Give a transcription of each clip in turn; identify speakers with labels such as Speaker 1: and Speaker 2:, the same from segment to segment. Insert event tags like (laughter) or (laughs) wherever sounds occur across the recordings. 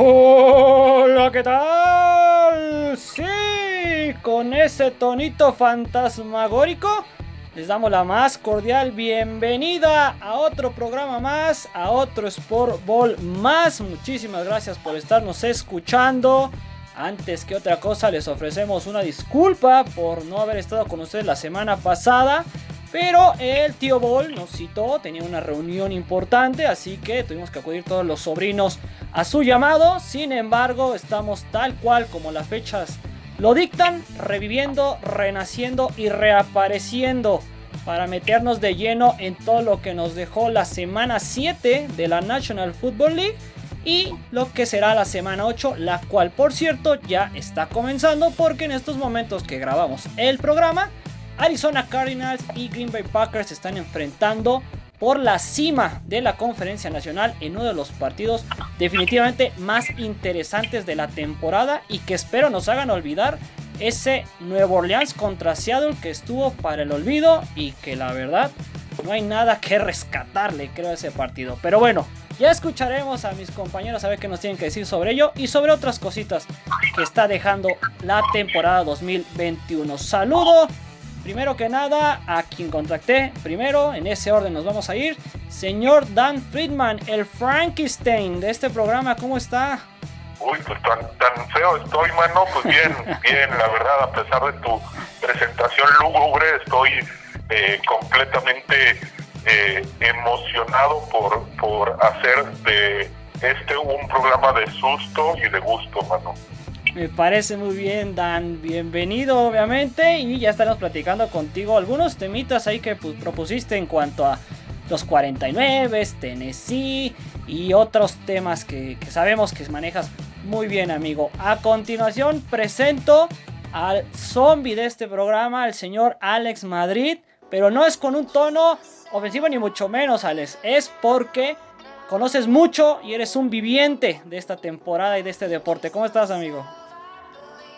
Speaker 1: Hola, ¿qué tal? Sí, con ese tonito fantasmagórico les damos la más cordial bienvenida a otro programa más, a otro Sport Ball más. Muchísimas gracias por estarnos escuchando. Antes que otra cosa les ofrecemos una disculpa por no haber estado con ustedes la semana pasada. Pero el tío Ball nos citó, tenía una reunión importante, así que tuvimos que acudir todos los sobrinos a su llamado. Sin embargo, estamos tal cual como las fechas lo dictan, reviviendo, renaciendo y reapareciendo para meternos de lleno en todo lo que nos dejó la semana 7 de la National Football League y lo que será la semana 8, la cual por cierto ya está comenzando porque en estos momentos que grabamos el programa Arizona Cardinals y Green Bay Packers se están enfrentando por la cima de la conferencia nacional en uno de los partidos definitivamente más interesantes de la temporada y que espero nos hagan olvidar ese Nuevo Orleans contra Seattle que estuvo para el olvido y que la verdad no hay nada que rescatarle creo ese partido. Pero bueno, ya escucharemos a mis compañeros a ver qué nos tienen que decir sobre ello y sobre otras cositas que está dejando la temporada 2021. Saludo primero que nada, a quien contacté primero, en ese orden nos vamos a ir. Señor Dan Friedman, el Frankenstein de este programa, ¿cómo está?
Speaker 2: Uy, pues tan, tan feo estoy, mano. Pues bien, (laughs) bien, la verdad, a pesar de tu presentación lúgubre, estoy eh, completamente eh, emocionado por, por hacer de este un programa de susto y de gusto, mano.
Speaker 1: Me parece muy bien, Dan. Bienvenido, obviamente. Y ya estaremos platicando contigo algunos temitas ahí que pues, propusiste en cuanto a los 49, Tennessee y otros temas que, sabemos que manejas muy bien, amigo. A continuación, presento al zombie de este programa, el señor Alex Madrid. Pero no es con un tono ofensivo ni mucho menos, Alex. Es porque conoces mucho y eres un viviente de esta temporada y de este deporte. ¿Cómo estás, amigo?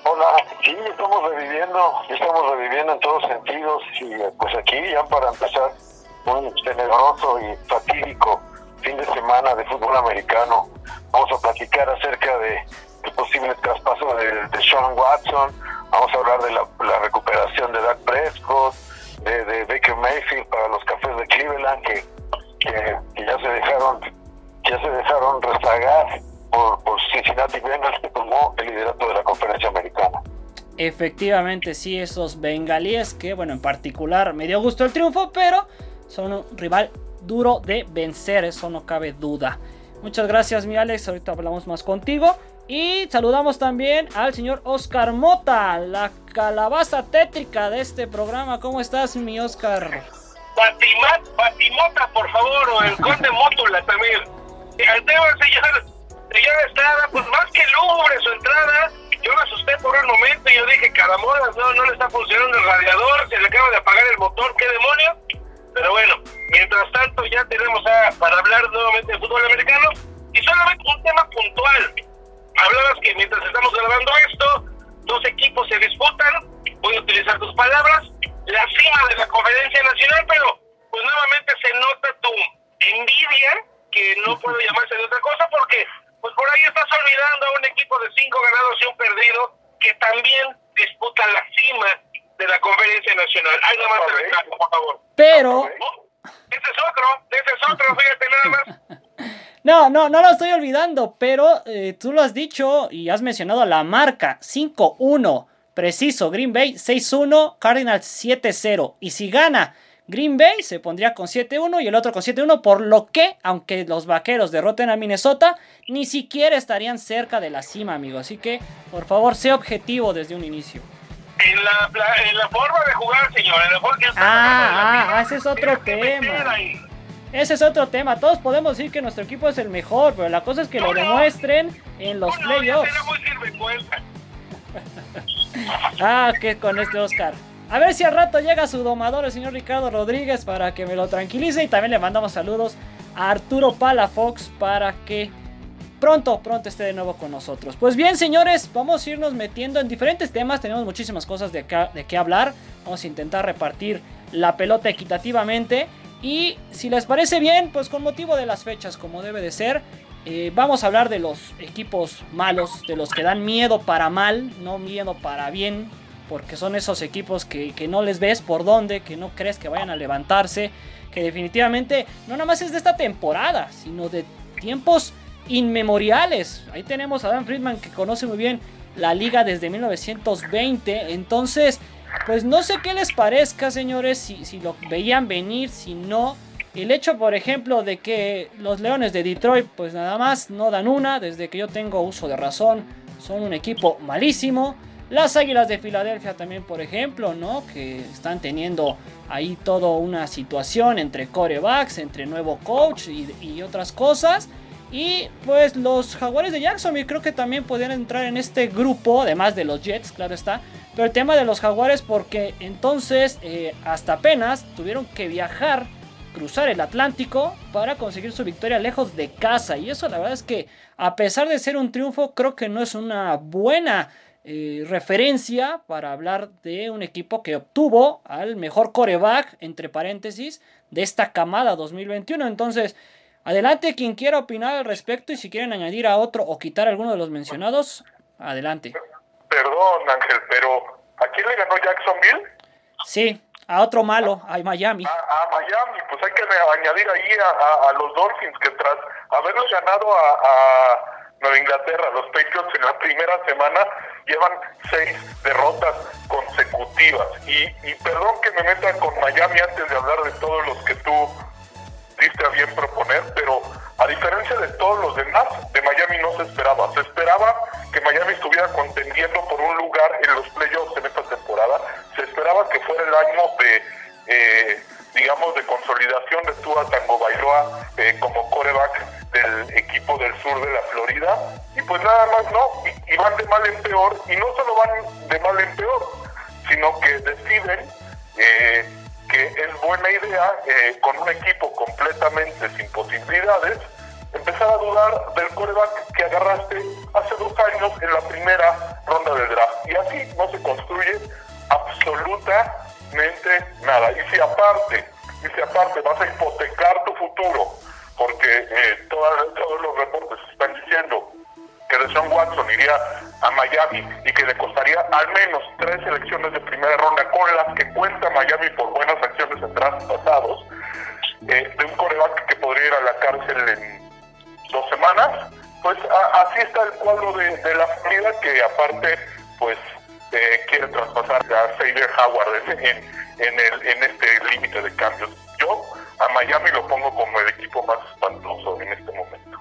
Speaker 3: Hola, sí, estamos reviviendo, estamos reviviendo en todos sentidos y pues aquí ya para empezar un tenebroso y fatídico fin de semana de fútbol americano. Vamos a platicar acerca de, del posible traspaso de, de, Sean Watson, vamos a hablar de la, recuperación de Dak Prescott, de, Baker Mayfield para los cafés de Cleveland que, que, ya se dejaron ya se dejaron rezagar por, por Cincinnati Bengals que tomó el liderato de la conferencia americana.
Speaker 1: Efectivamente, sí, esos bengalíes que, bueno, en particular me dio gusto el triunfo, pero son un rival duro de vencer, eso no cabe duda. Muchas gracias, mi Alex. Ahorita hablamos más contigo. Y saludamos también al señor Oscar Mota, la calabaza tétrica de este programa. ¿Cómo estás, mi Oscar?
Speaker 4: Batimat, Batimota, por favor, o el (laughs) conde Mótula también. El tema, señor Señor Estrada, pues más que lúgubre su entrada, yo me asusté por un momento y yo dije, caramolas, no, no le está funcionando el radiador, se le acaba de apagar el motor, ¿qué demonio? Pero bueno, mientras tanto ya tenemos a, para hablar nuevamente de fútbol americano y solamente un tema puntual. Hablabas que mientras estamos grabando esto, dos equipos se disputan, voy a utilizar tus palabras, la cima de la conferencia nacional, pero pues nuevamente se nota tu envidia, que no puedo llamarse de otra cosa porque pues por ahí estás olvidando a un equipo de cinco ganados y un perdido que también disputa la cima de la conferencia nacional. Algo más de reclamo, por favor.
Speaker 1: Pero...
Speaker 4: ese es otro, ese es otro, fíjate nada más. (laughs)
Speaker 1: No, no, no lo estoy olvidando, pero eh, tú lo has dicho y has mencionado la marca 5-1, preciso, Green Bay 6-1, Cardinals 7-0. Y si gana Green Bay se pondría con 7-1 y el otro con 7-1, por lo que, aunque los vaqueros derroten a Minnesota, ni siquiera estarían cerca de la cima, amigo. Así que, por favor, sea objetivo desde un inicio.
Speaker 4: En la, en la forma de jugar, señor. En la forma
Speaker 1: ah, ah, ese es otro tema. Ese es otro tema. Todos podemos decir que nuestro equipo es el mejor, pero la cosa es que lo demuestren en los playoffs. (laughs) ah, que con este Oscar. A ver si al rato llega su domador, el señor Ricardo Rodríguez, para que me lo tranquilice. Y también le mandamos saludos a Arturo Palafox para que pronto, pronto esté de nuevo con nosotros. Pues bien, señores, vamos a irnos metiendo en diferentes temas. Tenemos muchísimas cosas de, qué hablar. Vamos a intentar repartir la pelota equitativamente. Y si les parece bien, pues con motivo de las fechas, como debe de ser, Eh, vamos a hablar de los equipos malos, de los que dan miedo para mal, no miedo para bien, porque son esos equipos que, que no les ves por dónde, que no crees que vayan a levantarse, que definitivamente no nada más es de esta temporada, sino de tiempos inmemoriales. Ahí tenemos a Dan Friedman que conoce muy bien la liga desde 1920. Entonces, pues no sé qué les parezca, señores, si, si lo veían venir, si no. El hecho, por ejemplo, de que los Leones de Detroit, pues nada más no dan una, desde que yo tengo uso de razón, son un equipo malísimo. Las Águilas de Filadelfia también, por ejemplo, ¿no? Que están teniendo ahí toda una situación entre corebacks, entre nuevo coach y, otras cosas. Y pues los Jaguares de Jacksonville creo que también podrían entrar en este grupo, además de los Jets, claro está. Pero el tema de los Jaguares porque entonces eh, hasta apenas tuvieron que viajar, cruzar el Atlántico para conseguir su victoria lejos de casa. Y eso la verdad es que a pesar de ser un triunfo creo que no es una buena eh, referencia para hablar de un equipo que obtuvo al mejor coreback, entre paréntesis, de esta camada 2021. Entonces... Adelante quien quiera opinar al respecto y si quieren añadir a otro o quitar alguno de los mencionados, adelante.
Speaker 2: Perdón, Ángel, pero ¿a quién le ganó Jacksonville?
Speaker 1: Sí, a otro malo, a Miami.
Speaker 2: A, Miami, pues hay que añadir ahí a, los Dolphins que tras haberlos ganado a, Nueva Inglaterra, los Patriots en la primera semana llevan seis derrotas consecutivas. Y, y perdón que me meta con Miami antes de hablar de todos los que tú diste a bien proponer, pero a diferencia de todos los demás, de Miami no se esperaba. Se esperaba que Miami estuviera contendiendo por un lugar en los playoffs en esta temporada. Se esperaba que fuera el año de, eh, digamos, de consolidación de Tua Tango Bailoa eh, como coreback del equipo del sur de la Florida. Y pues nada más no, y, van de mal en peor, y no solo van de mal en peor, sino que deciden... Eh, que es buena idea, eh, con un equipo completamente sin posibilidades, empezar a dudar del coreback que agarraste hace dos años en la primera ronda del draft. Y así no se construye absolutamente nada. Y si aparte, y si aparte vas a hipotecar tu futuro, porque eh, todos los reportes están diciendo que Deshaun Watson iría a Miami y que le costaría al menos tres elecciones de primera ronda con las que cuenta Miami por buenas acciones en drafts pasados, eh, de un coreback que podría ir a la cárcel en dos semanas, pues así está el cuadro de, la Florida que aparte pues eh, quiere traspasar a Xavier Howard en, el, en este límite de cambios. A Miami lo pongo como el equipo más espantoso en este momento.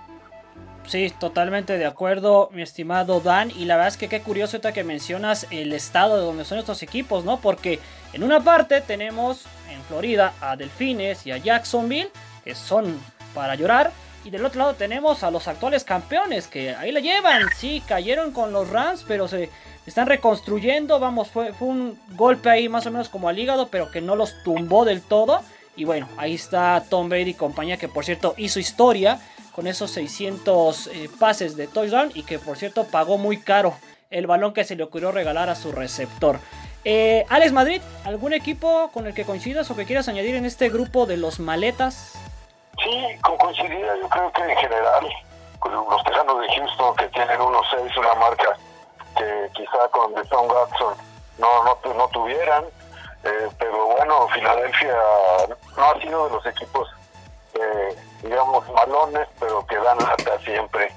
Speaker 1: Sí, totalmente de acuerdo, mi estimado Dan. Y la verdad es que qué curioso que mencionas el estado de donde son estos equipos, ¿no? Porque en una parte tenemos en Florida a Delfines y a Jacksonville, que son para llorar. Y del otro lado tenemos a los actuales campeones, que ahí la llevan. Sí, cayeron con los Rams, pero se están reconstruyendo. Vamos, fue, fue un golpe ahí más o menos como al hígado, pero que no los tumbó del todo. Y bueno, ahí está Tom Brady y compañía, que por cierto hizo historia con esos 600 eh, pases de touchdown y que por cierto pagó muy caro el balón que se le ocurrió regalar a su receptor. Eh, Alex Madrid, ¿algún equipo con el que coincidas o que quieras añadir en este grupo de los maletas?
Speaker 3: Sí, con coincidiría yo creo que en general los Tejanos de Houston que tienen 1-6, una marca que quizá con Deshaun Watson no, no, no tuvieran, eh, pero bueno, Filadelfia no ha sido de los equipos eh, digamos, malones, pero que dan lata siempre,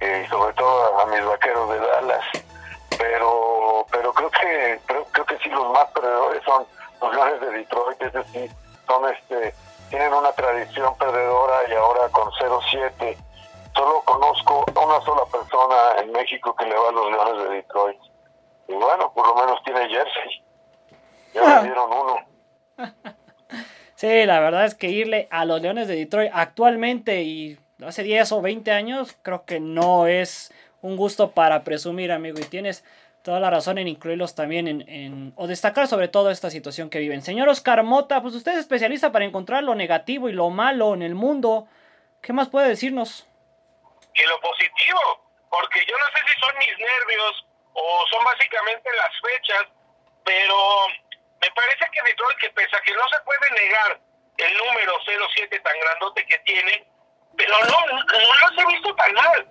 Speaker 3: eh, y sobre todo a, mis vaqueros de Dallas. Pero pero creo que creo, creo que sí los más perdedores son los Leones de Detroit, es decir, son este tienen una tradición perdedora y ahora con 0-7. Solo conozco a una sola persona en México que le va a los Leones de Detroit. Y bueno, por lo menos tiene jersey. Ya le dieron uno. (laughs)
Speaker 1: Sí, la verdad es que irle a los Leones de Detroit actualmente y hace 10 o 20 años creo que no es un gusto para presumir, amigo. Y tienes toda la razón en incluirlos también en, o destacar sobre todo esta situación que viven. Señor Oscar Mota, pues usted es especialista para encontrar lo negativo y lo malo en el mundo. ¿Qué más puede decirnos?
Speaker 4: Y lo positivo, porque yo no sé si son mis nervios o son básicamente las fechas, pero me parece que Detroit, que pese a que no se puede negar el número 07 tan grandote que tiene, pero no, no, no los he visto tan mal.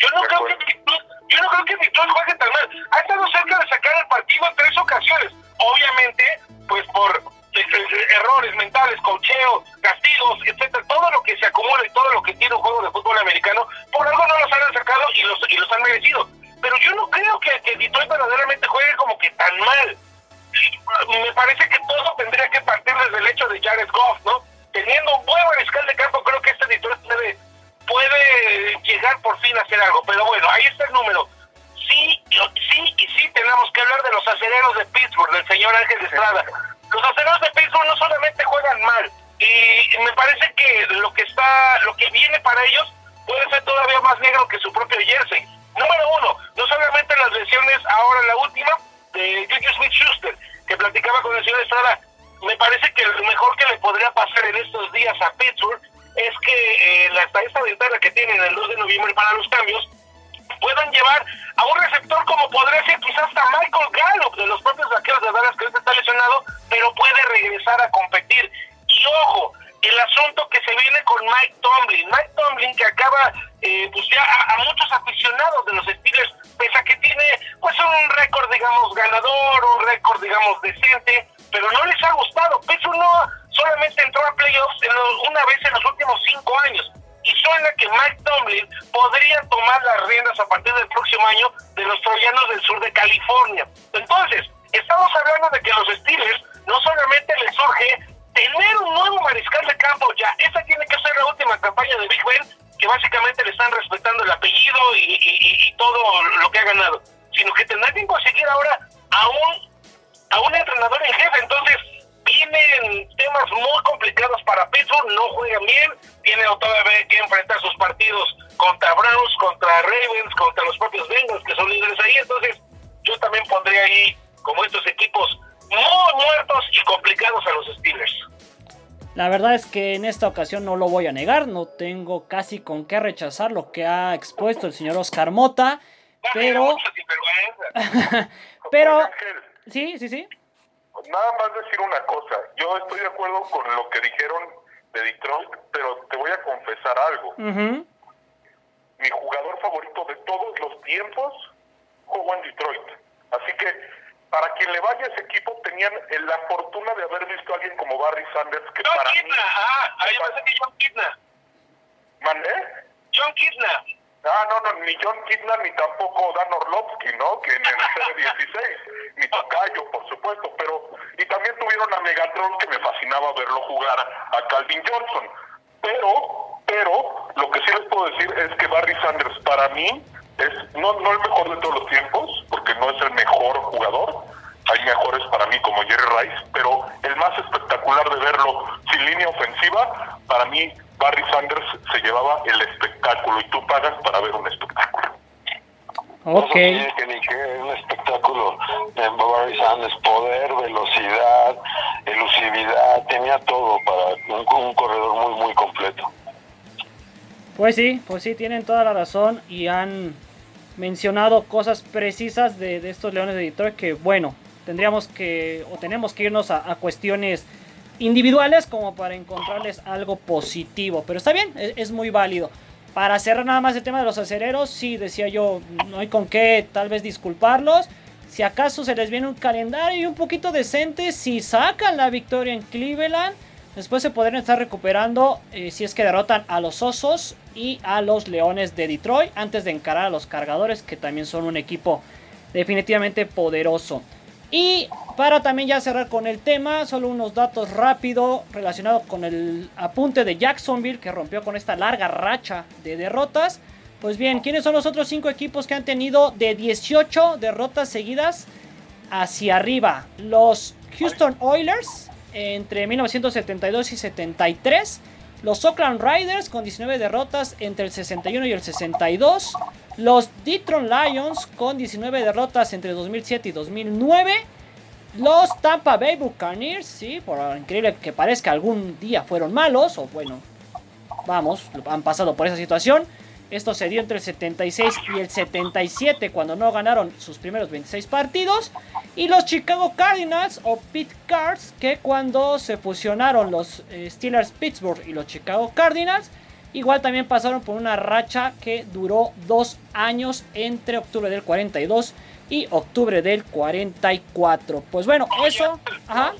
Speaker 4: Yo no, creo que yo no creo que Detroit juegue tan mal. Ha estado cerca de sacar el partido en tres ocasiones. Obviamente, pues por eh, eh, errores mentales, cocheo, castigos, etcétera, todo lo que se acumula y todo lo que tiene un juego de fútbol americano, por algo no los han sacado y los, y los han merecido. Pero yo no creo que, que Detroit verdaderamente juegue como que tan mal. Me parece que todo tendría que partir desde el hecho de Jared Goff, ¿no? Teniendo un buen mariscal de campo, creo que este Detroit puede, puede llegar por fin a hacer algo. Pero bueno, ahí está el número. Sí, sí y sí tenemos que hablar de los acereros de Pittsburgh, del señor Ángel Estrada. Los acereros de Pittsburgh no solamente juegan mal, y me parece que lo que está, lo que viene para ellos puede ser todavía más negro que su propio jersey. Número uno, no solamente las lesiones, ahora la última, de Juju Smith Schuster, que platicaba con el señor Estrada, me parece que lo mejor que le podría pasar en estos días a Pittsburgh es que eh, hasta esta ventana que tienen el 2 de noviembre para los cambios, puedan llevar a un receptor como podría ser quizás hasta Michael Gallup de los propios vaqueros de Dallas que ahorita está lesionado, pero puede regresar a competir. Y ojo, el asunto que se viene con Mike Tomlin. Mike Tomlin que acaba, eh, pues ya a, muchos aficionados de los Steelers, pese a que tiene pues un récord, digamos, ganador, un récord, digamos, decente, pero no les ha gustado. Pues uno solamente entró a playoffs una vez en los últimos cinco años. Y suena que Mike Tomlin podría tomar las riendas a partir del próximo año de los troyanos del sur de California. Entonces, estamos hablando de que los Steelers no solamente les surge tener un nuevo mariscal de campo ya. Esa tiene que ser la última campaña de Big Ben, que básicamente le están respetando el apellido y, todo lo que ha ganado. Sino que tendrá que conseguir ahora a un, a un entrenador en jefe. Entonces, vienen temas muy complicados para Pittsburgh, no juegan bien, tiene todavía que enfrentar sus partidos contra Browns, contra Ravens, contra los propios Bengals, que son líderes ahí. Entonces, yo también pondría ahí, como estos equipos muy muertos y complicados a los Steelers.
Speaker 1: La verdad es que en esta ocasión no lo voy a negar, no tengo casi con qué rechazar lo que ha expuesto el señor Oscar Mota, pero... (laughs) pero... Sí, sí, sí.
Speaker 2: Nada más decir una cosa, yo estoy de acuerdo con lo que dijeron de Detroit, pero te voy a confesar algo. Mi jugador favorito de todos los tiempos jugó en Detroit. Así que para quien le vaya a ese equipo tenían la fortuna de haber visto a alguien como Barry Sanders que
Speaker 4: John
Speaker 2: para
Speaker 4: Kidna, ah, ahí pasa que John Kidna.
Speaker 2: ¿Mandé?
Speaker 4: John Kidna.
Speaker 2: Ah, no, no, ni John Kidna ni tampoco Dan Orlovsky, ¿no? Que en el (laughs) C16, ni Tocayo, por supuesto, pero y también tuvieron a Megatron que me fascinaba verlo jugar a Calvin Johnson. Pero, pero, lo que sí les puedo decir es que Barry Sanders para mí es no, no el mejor de todos los tiempos, porque no es el mejor jugador. Hay mejores para mí como Jerry Rice, pero el más espectacular de verlo sin línea ofensiva, para mí Barry Sanders se llevaba el espectáculo y tú pagas para ver un espectáculo.
Speaker 3: Ok. que ni que un espectáculo de Barry Sanders, poder, velocidad, elusividad, tenía todo para un, un corredor muy, muy completo.
Speaker 1: Pues sí, pues sí, tienen toda la razón y han mencionado cosas precisas de, estos Leones de Detroit que, bueno, tendríamos que o tenemos que irnos a, cuestiones individuales como para encontrarles algo positivo. Pero está bien, es, muy válido. Para cerrar nada más el tema de los acereros, sí, decía yo, no hay con qué tal vez disculparlos. Si acaso se les viene un calendario un poquito decente, si sacan la victoria en Cleveland, después se podrían estar recuperando eh, si es que derrotan a los Osos y a los Leones de Detroit antes de encarar a los Cargadores que también son un equipo definitivamente poderoso. Y para también ya cerrar con el tema, solo unos datos rápidos relacionados con el apunte de Jacksonville que rompió con esta larga racha de derrotas. Pues bien, ¿quiénes son los otros 5 equipos que han tenido de 18 derrotas seguidas hacia arriba? Los Houston Oilers entre 1972 y 73 los Oakland Riders con 19 derrotas entre el 61 y el 62. Los Detroit Lions con 19 derrotas entre 2007 y 2009. Los Tampa Bay Buccaneers, sí, por increíble que parezca, algún día fueron malos, o bueno, vamos, han pasado por esa situación. Esto se dio entre el 76 y el 77 cuando no ganaron sus primeros 26 partidos. Y los Chicago Cardinals o Pit Cards que cuando se fusionaron los eh, Steelers Pittsburgh y los Chicago Cardinals Igual también pasaron por una racha que duró dos años entre octubre del 42 y octubre del 44. Pues bueno, eso... Ajá.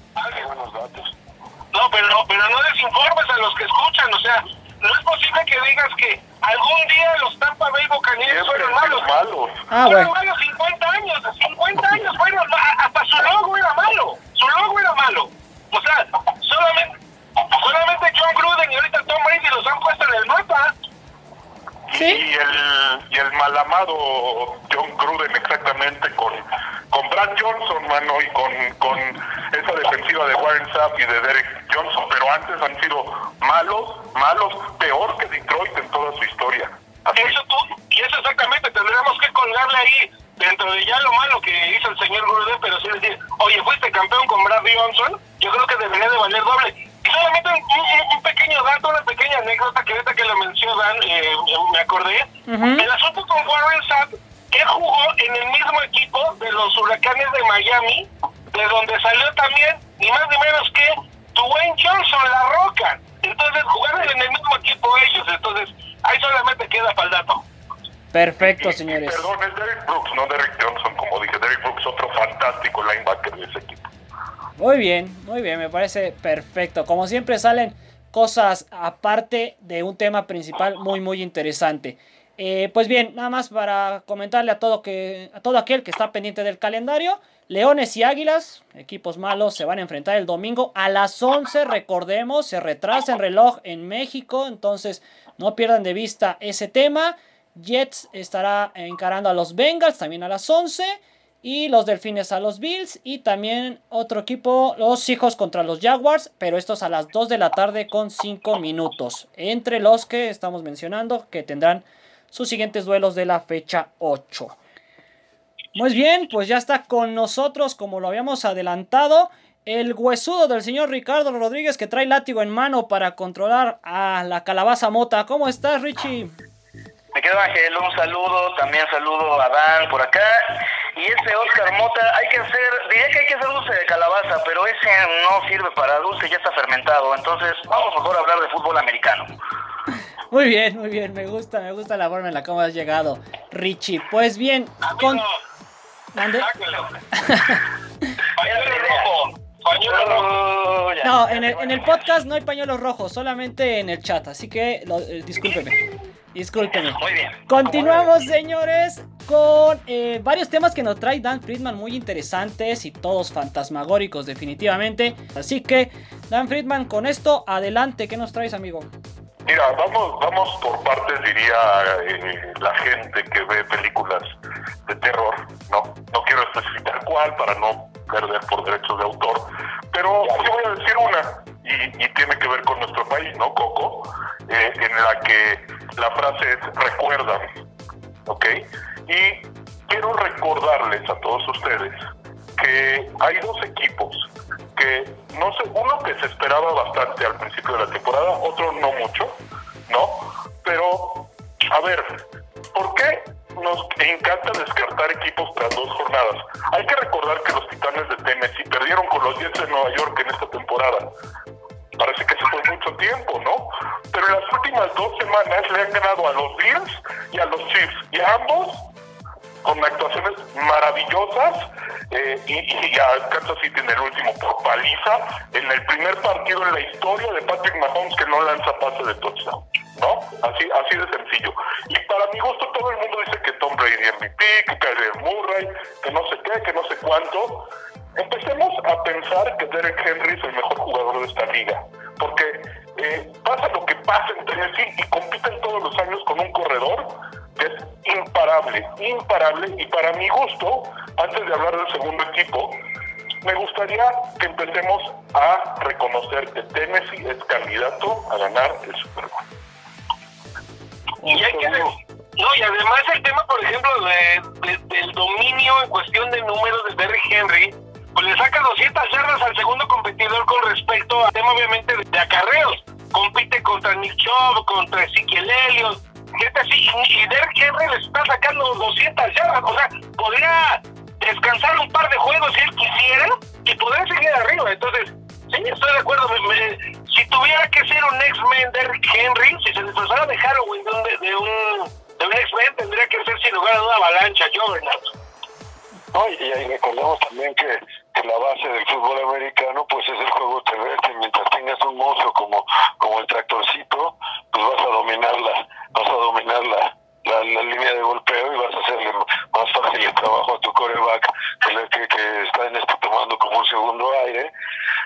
Speaker 4: No, pero, pero no desinformes a los que escuchan, o sea, no es posible que digas que algún día los Tampa Bay Buccaneers fueron malos.
Speaker 2: malos.
Speaker 1: Ah,
Speaker 4: fueron
Speaker 1: bueno.
Speaker 4: malos 50 años, 50 años fueron, hasta su logo era malo, su logo era malo. O sea, solamente, solamente John Gruden y ahorita Tom Brady los han puesto en el mapa.
Speaker 1: Sí.
Speaker 2: Y el, y el malamado John Gruden exactamente con, con Brad Johnson, mano, y con, con esa defensiva de Warren Sapp y de Derek Johnson, pero antes han sido malos, malos, peor que Detroit en toda su historia. Así.
Speaker 4: Eso tú, y eso exactamente, tendríamos que colgarle ahí, dentro de ya lo malo que hizo el señor Gruden, pero sí decir, oye, fuiste campeón con Brad Johnson, yo creo que debería de valer doble. Y solamente un, un- un pequeño dato, una pequeña anécdota que ahorita que lo mencionó Dan, eh, me acordé.
Speaker 1: Ujú.
Speaker 4: El asunto con Warren Sapp, él jugó en el mismo equipo de los huracanes de Miami, de donde salió también, ni más ni menos que Dwayne Johnson, la roca. Entonces jugaron en el mismo equipo ellos, entonces ahí solamente queda para el dato.
Speaker 1: Perfecto,
Speaker 2: Y- y
Speaker 1: señores.
Speaker 2: perdón, es Derek Brooks, no Derek Johnson, como dije. Derek Brooks, otro fantástico linebacker de ese equipo.
Speaker 1: Muy bien, muy bien, me parece perfecto. Como siempre salen cosas aparte de un tema principal muy muy interesante. Eh, pues bien, nada más para comentarle a todo que a todo aquel que está pendiente del calendario, Leones y Águilas, equipos malos, se van a enfrentar el domingo a las 11, recordemos, se retrasa el reloj en México, entonces no pierdan de vista ese tema. Jets estará encarando a los Bengals también a las 11 y los Delfines a los Bills y también otro equipo, los Hijos contra los Jaguars, pero estos a las 2 de la tarde con 5 minutos. Entre los que estamos mencionando que tendrán sus siguientes duelos de la fecha 8. Muy bien, pues ya está con nosotros, como lo habíamos adelantado, el huesudo del señor Ricardo Rodríguez que trae látigo en mano para controlar a la calabaza mota. ¿Cómo estás, Richie?
Speaker 5: Me quedo Ángel, un saludo, también saludo a Dan por acá. Y ese Oscar Mota, hay que hacer, diría que hay que hacer dulce de calabaza, pero ese no sirve para dulce, ya está fermentado. Entonces, vamos mejor a hablar de fútbol americano.
Speaker 1: Muy bien, muy bien, me gusta, me gusta la forma en la que has llegado, Richie. Pues bien, con...
Speaker 4: Amigo,
Speaker 1: ¿Mande?
Speaker 4: sáquelo. (laughs) Pañuelo rojo, pañuelo rojo.
Speaker 5: Ya.
Speaker 1: No, en el, en el podcast no hay pañuelos rojos, solamente en el chat, así que lo, eh, discúlpeme. (laughs)
Speaker 5: Muy bien.
Speaker 1: Continuamos, señores, con eh, varios temas que nos trae Dan Friedman muy interesantes y todos fantasmagóricos, definitivamente. Así que, Dan Friedman, con esto, adelante, ¿qué nos traes, amigo?
Speaker 2: Mira, vamos, vamos por partes, diría eh, la gente que ve películas de terror. No, no quiero especificar cuál para no perder por derechos de autor, pero yo voy a decir una y, y tiene que ver con nuestro país, ¿no, Coco? Eh, en la que la frase es recuérdame, ¿ok? Y quiero recordarles a todos ustedes que hay dos equipos que no sé, uno que se esperaba bastante al principio de la temporada, otro no mucho, ver, ¿por qué nos encanta descartar equipos tras dos jornadas? Hay que recordar que los Titanes de Tennessee perdieron con los Jets de Nueva York en esta temporada. Parece que se fue mucho tiempo, ¿no? Pero en las últimas dos semanas le han ganado a los Bills y a los Chiefs. Y a ambos con actuaciones maravillosas eh, y, y a Kansas City en el último por paliza en el primer partido en la historia de Patrick Mahomes que no lanza pase de touchdown, ¿no? Así, así de Y para mi gusto todo el mundo dice que Tom Brady MVP, que Kyler Murray, que no sé qué, que no sé cuánto. Empecemos a pensar que Derek Henry es el mejor jugador de esta liga, porque eh, pasa lo que pasa en Tennessee y compiten todos los años con un corredor que es imparable, imparable, y para mi gusto, antes de hablar del segundo equipo, me gustaría que empecemos a reconocer que Tennessee es candidato a ganar el Super Bowl.
Speaker 4: Y hay que no, y además el tema, por ejemplo, de, de- del dominio en cuestión de números de Derrick Henry, pues le saca 200 yardas al segundo competidor con respecto al tema, obviamente, de, acarreos. Compite contra Nick Chubb, contra Ezekiel Elliott, gente así, y Derrick Henry le está sacando 200 yardas. O sea, podría descansar un par de juegos si él quisiera y poder seguir arriba. Entonces, sí, estoy de acuerdo. si tuviera que ser un X-Men Derrick Henry, si se disfrazara de Halloween de un, de un, de un X-Men, tendría que ser sin lugar a una avalancha, Juggernaut.
Speaker 3: No, y, y recordemos también que, la base del fútbol americano pues es el juego terrestre. Mientras tengas un monstruo como, como el tractorcito, pues vas a dominar la, vas a dominar la, la, la línea de golpeo y vas a hacerle fácil el trabajo a tu coreback que, que, que está en este tomando como un segundo aire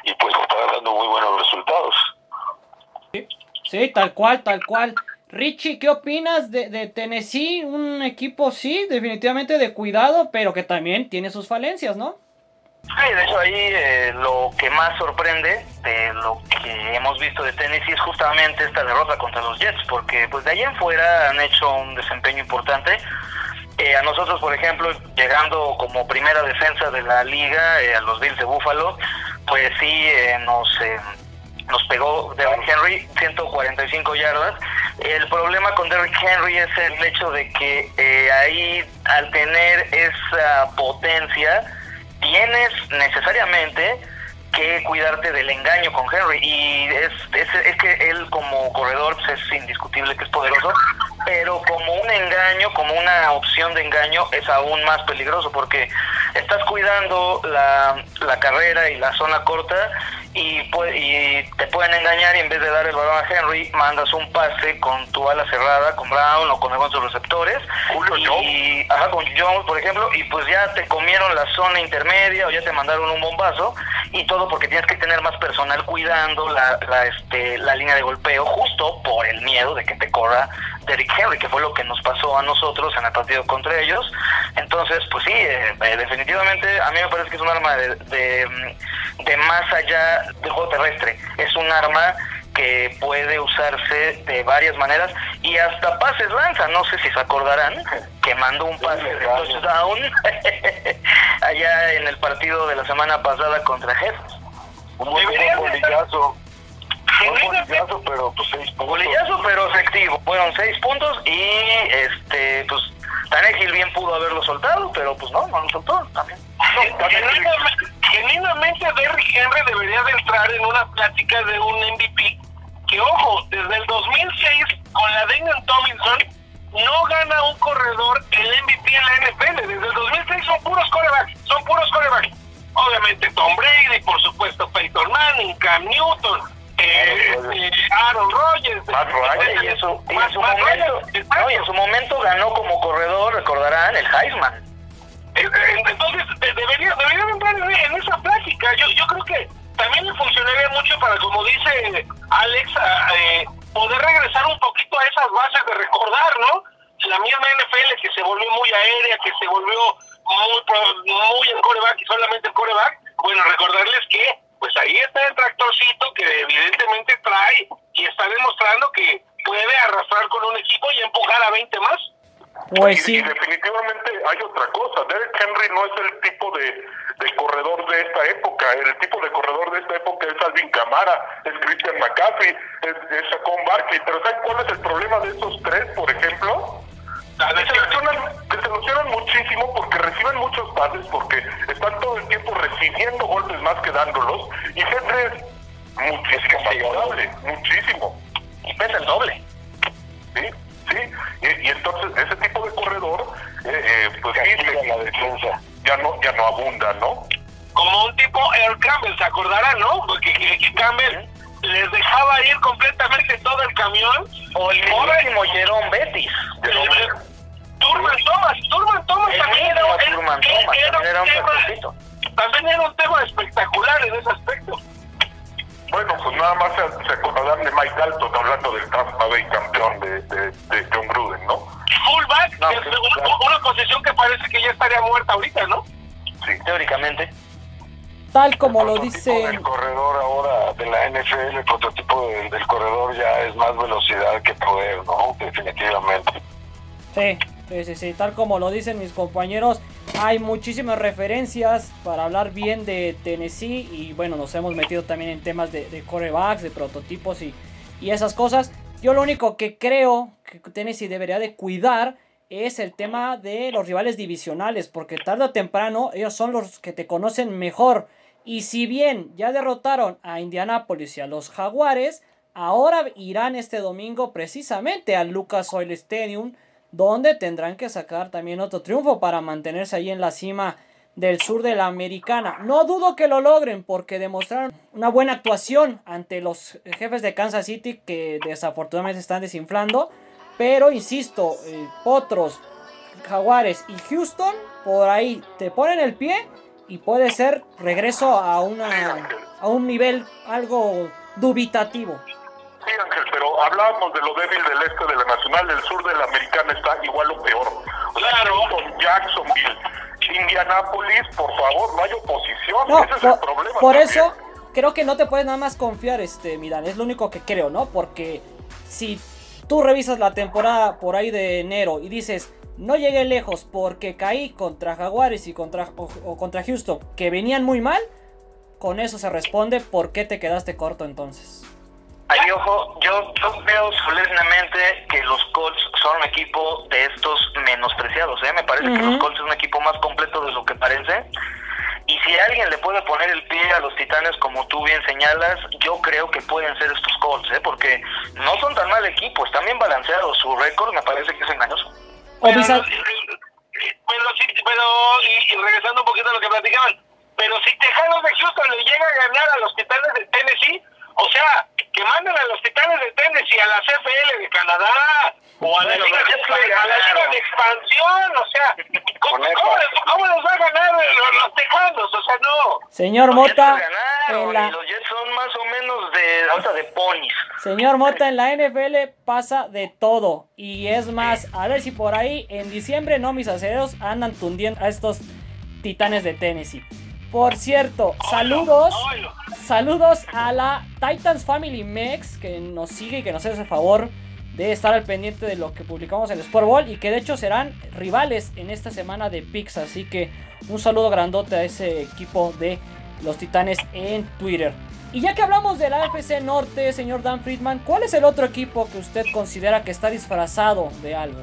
Speaker 3: y pues está dando muy buenos resultados.
Speaker 1: Sí, tal cual, tal cual. Richie, ¿qué opinas de, de Tennessee? Un equipo, sí, definitivamente de cuidado, pero que también tiene sus falencias, ¿no?
Speaker 5: Sí, de hecho ahí eh, lo que más sorprende de lo que hemos visto de Tennessee es justamente esta derrota contra los Jets, porque pues de ahí en fuera han hecho un desempeño importante. Eh, a nosotros, por ejemplo, llegando como primera defensa de la liga, eh, a los Bills de Buffalo, pues sí eh, nos eh, nos pegó Derrick Henry 145 yardas. El problema con Derrick Henry es el hecho de que eh, ahí al tener esa potencia tienes necesariamente que cuidarte del engaño con Henry y es, es, es que él como corredor pues, es indiscutible que es poderoso pero como un engaño como una opción de engaño es aún más peligroso porque estás cuidando la, la carrera y la zona corta y, y te pueden engañar y en vez de dar el balón a Henry mandas un pase con tu ala cerrada con Brown o con algunos receptores
Speaker 2: Julio
Speaker 5: y,
Speaker 2: Jones.
Speaker 5: ajá, con Jones, por ejemplo, y pues ya te comieron la zona intermedia o ya te mandaron un bombazo y todo porque tienes que tener más personal cuidando la, la, este, la línea de golpeo justo por el miedo de que te corra Derrick Henry, que fue lo que nos pasó a nosotros en el partido contra ellos. Entonces, pues sí, eh, eh, definitivamente a mí me parece que es un arma de, de, mm, de más allá del juego terrestre. Es un arma que puede usarse de varias maneras y hasta pases lanza. No sé si se acordarán que mandó un pase de touchdown (laughs) allá en el partido de la semana pasada contra Jefes.
Speaker 3: Un
Speaker 4: Deberían
Speaker 3: buen bolillazo, bolillazo, pero pues seis puntos.
Speaker 5: Golillazo, pero efectivo. Fueron seis puntos y este, pues Tannehill bien pudo haberlo soltado, pero pues no, no lo soltó también.
Speaker 4: Genuinamente, genuinamente Derrick Henry debería de entrar en una plática de un MVP que, ojo, desde el 2006 con la Damian Tomlinson no gana un corredor el MVP en la NFL. Desde el 2006 son puros corebacks, son puros corebacks. Obviamente Tom Brady, por supuesto Peyton Manning, Cam Newton, eh, eh, Aaron Rodgers.
Speaker 2: Matt Ryan.
Speaker 5: Y en su, y en
Speaker 4: Matt-
Speaker 5: su
Speaker 4: Matt
Speaker 5: momento,
Speaker 4: Ryan,
Speaker 5: no, y en su momento ganó como corredor, recordarán, el Heisman.
Speaker 4: Eh, eh, Entonces, de- debería, debería entrar en, esa plática. Yo, yo creo que también le funcionaría mucho para, como dice Alex, eh, poder regresar un poquito a esas bases de recordar, ¿no? La misma NFL que se volvió muy aérea, que se volvió muy, muy el coreback y solamente el coreback. Bueno, recordarles que, pues ahí está el tractorcito que evidentemente trae y está demostrando que puede arrastrar con un equipo y empujar a 20 más.
Speaker 1: Pues
Speaker 2: y,
Speaker 1: sí.
Speaker 2: y definitivamente hay otra cosa. Derek Henry no es el tipo de, de corredor de esta época. El tipo de corredor de esta época es Alvin Camara, es Christian McCaffrey, es, es Saquon Barkley. Pero ¿saben cuál es el problema de estos tres, por ejemplo? Que se, que se lesionan muchísimo porque reciben muchos pases, porque están todo el tiempo recibiendo golpes más que dándolos. Y Henry es muchísimo más muchísimo.
Speaker 5: Y pesa el doble.
Speaker 2: Sí, sí. Y, y entonces ese tipo de corredor, eh, eh, pues sí,
Speaker 3: Castiga
Speaker 2: se-
Speaker 3: la defensa.
Speaker 2: ya no, ya no abunda, ¿no?
Speaker 4: como un tipo Earl Campbell, ¿se acordarán, no? Porque que, que Campbell les dejaba ir completamente todo el camión.
Speaker 5: O el mismísimo Jerome Bettis.
Speaker 4: Turman Thomas, Turman Thomas
Speaker 5: El
Speaker 4: también era,
Speaker 5: Turman
Speaker 4: era-
Speaker 5: Thomas,
Speaker 4: era
Speaker 5: también era un
Speaker 4: tema- también era un tema espectacular en ese aspecto.
Speaker 2: Bueno, pues nada más se, se acordarán de Mike Dalton hablando del Tampa Bay campeón de, de, de John Gruden, ¿no?
Speaker 4: Fullback,
Speaker 5: No,
Speaker 4: es una,
Speaker 5: claro.
Speaker 4: una posición que parece que ya estaría muerta ahorita, ¿no?
Speaker 2: Sí.
Speaker 5: Teóricamente.
Speaker 1: Tal como
Speaker 3: el
Speaker 1: lo dice.
Speaker 3: del corredor ahora de la NFL, el prototipo del, del corredor ya es más velocidad que poder, ¿no? Definitivamente.
Speaker 1: Sí, sí, sí, sí, tal como lo dicen mis compañeros, hay muchísimas referencias para hablar bien de Tennessee y bueno, nos hemos metido también en temas de, de corebacks, de prototipos y, y esas cosas. Yo lo único que creo que Tennessee debería de cuidar es el tema de los rivales divisionales, porque tarde o temprano ellos son los que te conocen mejor. Y si bien ya derrotaron a Indianapolis y a los Jaguares, ahora irán este domingo precisamente al Lucas Oil Stadium, donde tendrán que sacar también otro triunfo para mantenerse ahí en la cima del sur de la americana. No dudo que lo logren porque demostraron una buena actuación ante los jefes de Kansas City que desafortunadamente están desinflando. Pero insisto, eh, Potros, Jaguares y Houston por ahí te ponen el pie y puede ser regreso a, una, a un nivel algo dubitativo.
Speaker 2: Sí, Ángel, pero hablábamos de lo débil del este de la Nacional, del sur de la Americana está igual o peor. Claro. Con Jacksonville, Indianapolis, por favor, no hay oposición.
Speaker 1: No,
Speaker 2: Ese es el problema.
Speaker 1: por
Speaker 2: también.
Speaker 1: eso creo que no te puedes nada más confiar, este, Miran, es lo único que creo, ¿no? Porque si tú revisas la temporada por ahí de enero y dices, no llegué lejos porque caí contra Jaguares y contra, o, o contra Houston, que venían muy mal, con eso se responde por qué te quedaste corto entonces.
Speaker 5: Ahí, ojo, yo, yo veo solemnemente que los Colts son un equipo de estos menospreciados. ¿eh? Me parece que los Colts es un equipo más completo de lo que parece. Y si alguien le puede poner el pie a los Titanes, como tú bien señalas, yo creo que pueden ser estos Colts, ¿eh? porque no son tan mal equipo, están bien balanceados. Su récord me parece que es engañoso.
Speaker 4: Pero, pero, sí, pero y, y regresando un poquito a lo que platicaban, pero si Tejanos de Houston le llega a ganar a los Titanes de Tennessee, o sea, que manden a los Titanes de Tennessee a la CFL de Canadá o a la, Liga, de, Expansión, o sea, (laughs) ¿cómo, cómo les, cómo les va a ganar los, los Tejanos? O sea, no.
Speaker 1: señor
Speaker 5: Los
Speaker 1: Mota,
Speaker 5: ganaron,
Speaker 1: la,
Speaker 5: y los Jets son más o menos de, ahorita de ponis.
Speaker 1: Señor Mota, en la NFL pasa de todo. Y es más, a ver si por ahí en diciembre no mis aceros andan tundiendo a estos titanes de Tennessee. Por cierto, saludos. Saludos a la Titans Family Mex que nos sigue y que nos hace el favor de estar al pendiente de lo que publicamos en el Sport Ball y que de hecho serán rivales en esta semana de Pix. Así que un saludo grandote a ese equipo de los Titanes en Twitter. Y ya que hablamos de la AFC Norte, señor Dan Friedman, ¿cuál es el otro equipo que usted considera que está disfrazado de algo?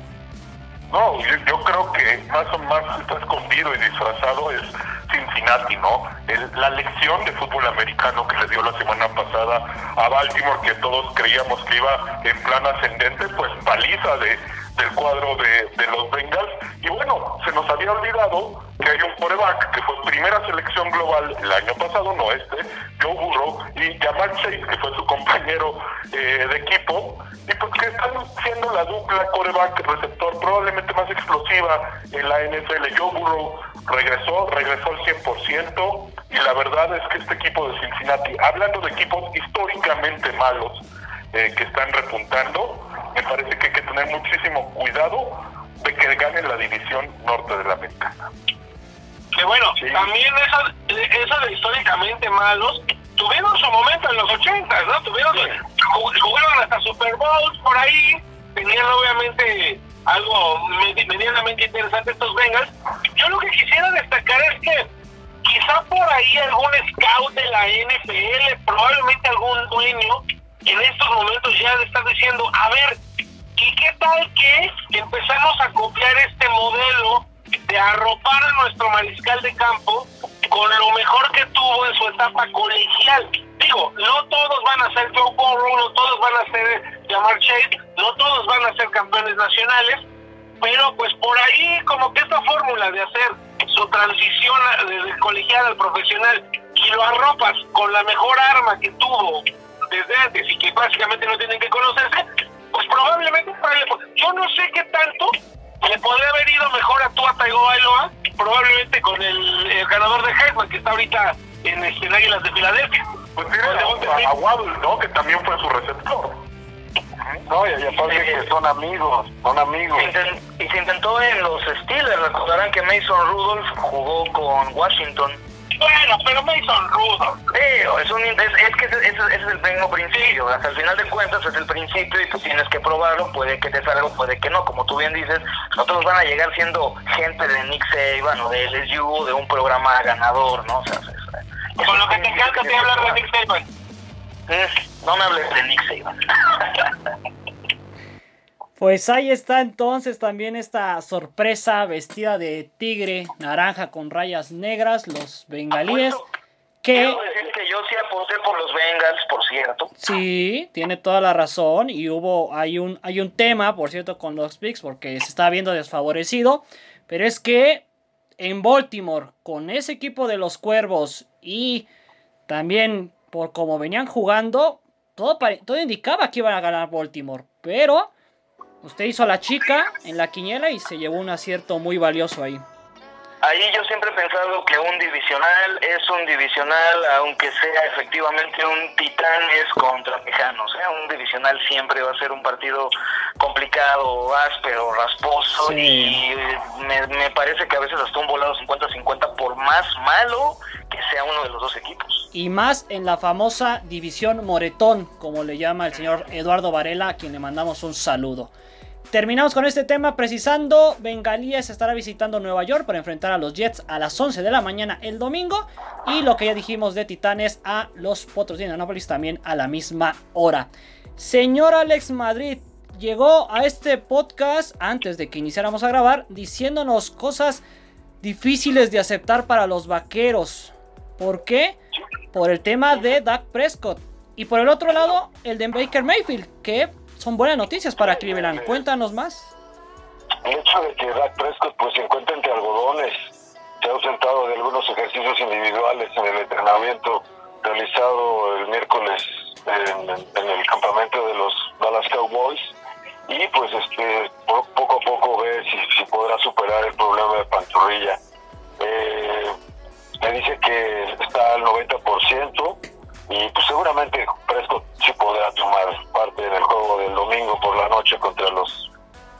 Speaker 2: No, yo, yo creo que más o más está escondido y disfrazado es Cincinnati, ¿no? El- la lección de fútbol americano que le dio la semana pasada a Baltimore, que todos creíamos que iba en plan ascendente, pues paliza de, del cuadro de, de los Bengals. Y bueno, se nos había olvidado que hay un quarterback que fue primera selección global el año pasado, no este, Joe Burrow, y Jamal Chase, que fue su compañero eh, de equipo, y pues que están siendo la dupla coreback receptor probablemente más explosiva en la NFL. Joe Burrow regresó, regresó al 100%, y la verdad es que este equipo de Cincinnati, hablando de equipos históricamente malos eh, que están repuntando, me parece que hay que tener muchísimo cuidado de que ganen la división norte de la americana.
Speaker 4: Que bueno,
Speaker 2: Sí.
Speaker 4: también eso, eso de históricamente malos, tuvieron su momento en los 80, ¿no? Tuvieron, jug- jugaron hasta Super Bowls por ahí, tenían obviamente algo medi- medianamente interesante estos Bengals. Yo lo que quisiera destacar es que quizá por ahí algún scout de la NFL, probablemente algún dueño, en estos momentos ya le está diciendo, a ver, ¿y qué tal que empezamos a copiar este modelo de arropar a nuestro mariscal de campo con lo mejor que tuvo en su etapa colegial? Digo, no todos van a ser Joe Burrow, no todos van a ser Jamar Chase, no todos van a ser campeones nacionales, pero pues por ahí como que esta fórmula de hacer su transición del colegial al profesional y lo arropas con la mejor arma que tuvo desde antes y que básicamente no tienen que conocerse, pues probablemente yo no sé qué tanto le podría haber ido mejor a Tua Tagovailoa, probablemente con el, el ganador de Heisman que está ahorita en en Águilas de Filadelfia.
Speaker 2: Pues tiene a, a Waddle, ¿no? Que también fue su receptor.
Speaker 3: No, y aparte que son amigos, son amigos.
Speaker 5: Y se intentó en los Steelers, recordarán que Mason Rudolph jugó con Washington.
Speaker 4: Bueno, pero Mason Rudolph.
Speaker 5: Pero es, un, es, es que ese, ese- ese es el mismo principio. Hasta el final de cuentas es el principio y tú tienes que probarlo. Puede que te salga, puede que no. Como tú bien dices, nosotros van a llegar siendo gente de Nick Saban o de LSU, de un programa ganador, ¿no? O sea, es-
Speaker 4: Con lo que te encanta te hablar de Nick Saban.
Speaker 5: Mm, No me hables de Nick Saban. (laughs)
Speaker 1: Pues ahí está entonces también esta sorpresa vestida de tigre naranja con rayas negras, los bengalíes.
Speaker 5: Apuesto-
Speaker 1: Que
Speaker 5: Quiero decir que yo sí aposté por los Bengals, por cierto.
Speaker 1: Sí, tiene toda la razón. Y hubo, hay un, hay un tema, por cierto, con los Picks, porque se está viendo desfavorecido. Pero es que en Baltimore, con ese equipo de los Cuervos y también por cómo venían jugando, todo, todo indicaba que iban a ganar Baltimore. Pero usted hizo a la chica en la quiniela y se llevó un acierto muy valioso ahí.
Speaker 5: Ahí yo siempre he pensado que un divisional es un divisional, aunque sea efectivamente un titanes contra tejanos. ¿eh? Un divisional siempre va a ser un partido complicado, áspero, rasposo y me, me, parece que a veces hasta un volado 50-50 por más malo que sea uno de los dos equipos.
Speaker 1: Y más en la famosa división Moretón, como le llama el señor Eduardo Varela, a quien le mandamos un saludo. Terminamos con este tema precisando, Bengalíes estará visitando Nueva York para enfrentar a los Jets a las 11 de la mañana el domingo y lo que ya dijimos de Titanes a los Potros de Indianapolis también a la misma hora. Señor Alex Madrid llegó a este podcast antes de que iniciáramos a grabar diciéndonos cosas difíciles de aceptar para los vaqueros. ¿Por qué? Por el tema de Dak Prescott. Y por el otro lado, el de Baker Mayfield, que son buenas noticias para Cleveland. Cuéntanos más.
Speaker 3: El hecho de que Dak Prescott pues, se encuentra entre algodones, se ha ausentado de algunos ejercicios individuales en el entrenamiento realizado el miércoles en, el campamento de los Dallas Cowboys y pues este poco a poco ve si, podrá superar el problema de pantorrilla. Eh, me dice que está al 90% y pues seguramente Prescott sí podrá tomar parte en el juego del domingo por la noche contra los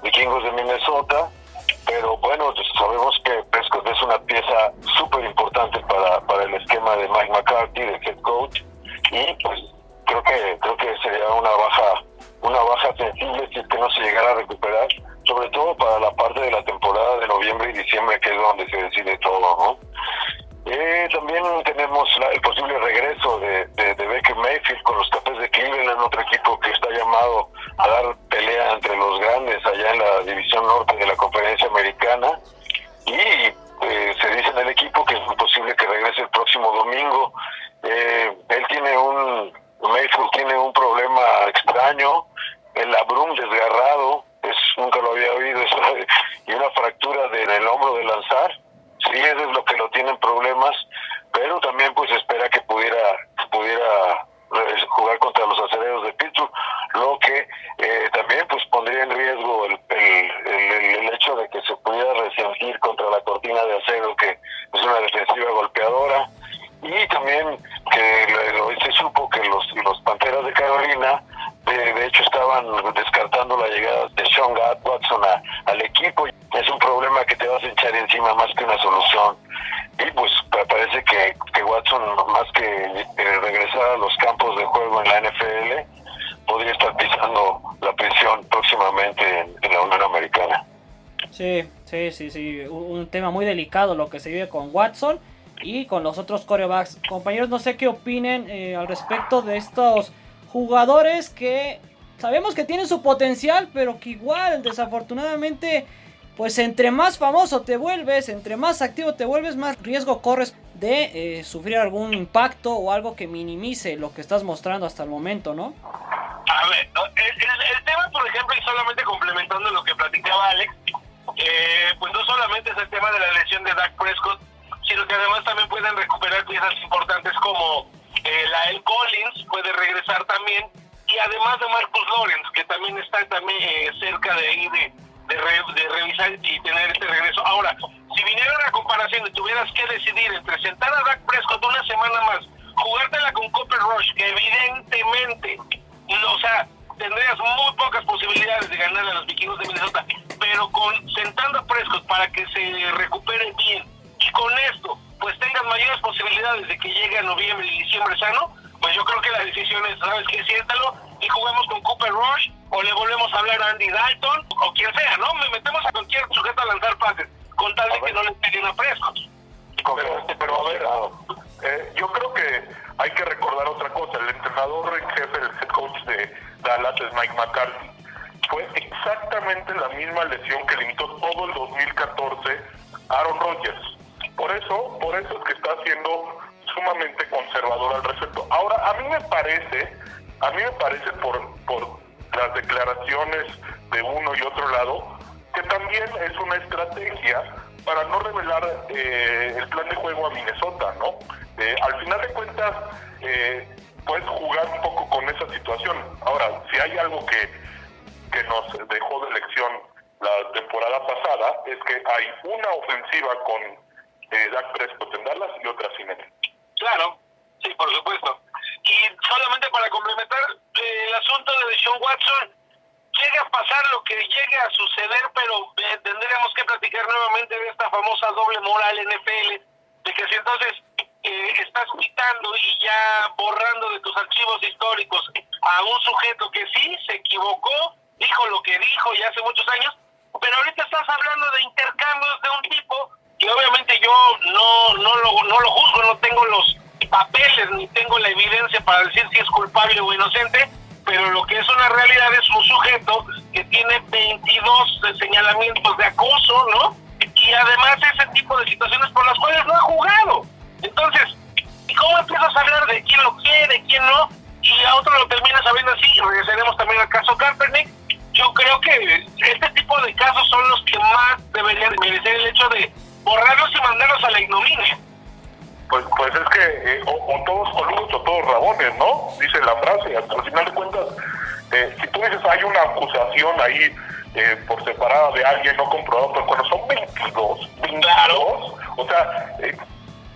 Speaker 3: vikingos de Minnesota. Pero bueno, pues sabemos que Prescott es una pieza súper importante para, para el esquema de Mike McCarthy, de head coach. Y pues creo que creo que sería una baja una baja sensible si es que no se llegara a recuperar, sobre todo para la parte de la temporada de noviembre y diciembre, que es donde se decide todo, ¿no? Eh, también tenemos el posible regreso de, de, Baker Mayfield con los Cafés de Cleveland, otro equipo que está llamado a dar pelea entre los grandes allá en la división norte de la conferencia americana. Y eh, se dice en el equipo que es muy posible que regrese el próximo domingo. Eh, él tiene un, Mayfield tiene un problema extraño, el abrum desgarrado, es, nunca lo había oído, (laughs) y una fractura en el hombro de lanzar sí, eso es lo que lo tienen problemas, pero también pues espera que pudiera, pudiera eh, jugar contra los aceleros de Pittsburgh, lo que eh, también pues pondría en riesgo el, el, hecho de que se pudiera resentir contra la cortina de acero, que es una defensiva golpeadora, y también que se supo que los, los Panteras de Carolina de, hecho estaban descartando la llegada de Sean Watson al equipo. Es un problema que te vas a echar encima más que una solución. Y pues parece que, que Watson, más que eh, regresar a los campos de juego en la NFL, podría estar pisando la prisión próximamente en, la Unión Americana.
Speaker 1: Sí, sí. Un, tema muy delicado lo que se vive con Watson y con los otros corebacks. Compañeros, no sé qué opinen eh, al respecto de estos jugadores que sabemos que tienen su potencial, pero que igual, desafortunadamente, pues entre más famoso te vuelves, entre más activo te vuelves, más riesgo corres de eh, sufrir algún impacto o algo que minimice lo que estás mostrando hasta el momento, ¿no?
Speaker 4: A ver, el, tema, por ejemplo, y solamente complementando lo que platicaba Alex, eh, pues no solamente es el tema de la lesión de Dak Prescott, sino que además también pueden recuperar piezas importantes como eh, la El Collins puede regresar también y además de Marcus Lawrence que también está también eh, cerca de ahí de, de, revisar y tener este regreso. Ahora, si viniera una comparación y tuvieras que decidir entre sentar a Dak Prescott una semana más, jugártela con Cooper Rush, que evidentemente, o sea, tendrías muy pocas posibilidades de ganar a los vikingos de Minnesota, pero con sentando a Prescott para que se recupere bien y con esto pues tengas mayores posibilidades de que llegue a noviembre y diciembre sano, pues yo creo que la decisión es, ¿sabes qué? Siéntalo y juguemos con Cooper Rush o le volvemos a hablar a Andy Dalton o quien sea, ¿no? Me metemos a cualquier sujeto a lanzar pases con tal de que no le peguen a Prescott.
Speaker 2: Pero, pero a ver, eh, yo creo que hay que recordar otra cosa. El entrenador en jefe, el head coach de Dallas es Mike McCarthy. Fue exactamente la misma lesión que limitó todo el 2014 Aaron Rodgers por eso, por eso es que está haciendo su sumamente conservador al respecto. Ahora, a mí me parece, a mí me parece por, por las declaraciones de uno y otro lado, que también es una estrategia para no revelar eh, el plan de juego a Minnesota, ¿no? Eh, al final de cuentas, eh, puedes jugar un poco con esa situación. Ahora, si hay algo que, que nos dejó de lección la temporada pasada, es que hay una ofensiva con eh, Dak Prescott en Dallas y otra sin él.
Speaker 4: Claro, sí, por supuesto. Y solamente para complementar eh, el asunto de Deshaun Watson, llega a pasar lo que llegue a suceder, pero eh, tendríamos que platicar nuevamente de esta famosa doble moral NFL, de que si entonces eh, estás quitando y ya borrando de tus archivos históricos a un sujeto que sí se equivocó, dijo lo que dijo ya hace muchos años, pero ahorita estás hablando de intercambios de un tipo que obviamente yo no, no, lo, no lo juzgo, no tengo los papeles ni tengo la evidencia para decir si es culpable o inocente, pero lo que es una realidad es un sujeto que tiene 22 señalamientos de acoso, ¿no? Y además ese tipo de situaciones por las cuales no ha jugado. Entonces, ¿y cómo empiezas a hablar de quién lo quiere, quién no? Y a otro lo terminas sabiendo así, y regresaremos también al caso Kaepernick. Yo creo que este tipo de casos son los que más deberían merecer el hecho de borrarlos y mandarlos a la ignominia.
Speaker 2: Pues, pues es que eh, o, o, todos coludos o todos rabones, ¿no? Dice la frase. Al final de cuentas, eh, si tú dices hay una acusación ahí eh, por separada de alguien no comprobado, pero cuando son 22, 22,
Speaker 4: Claro.
Speaker 2: o sea, eh,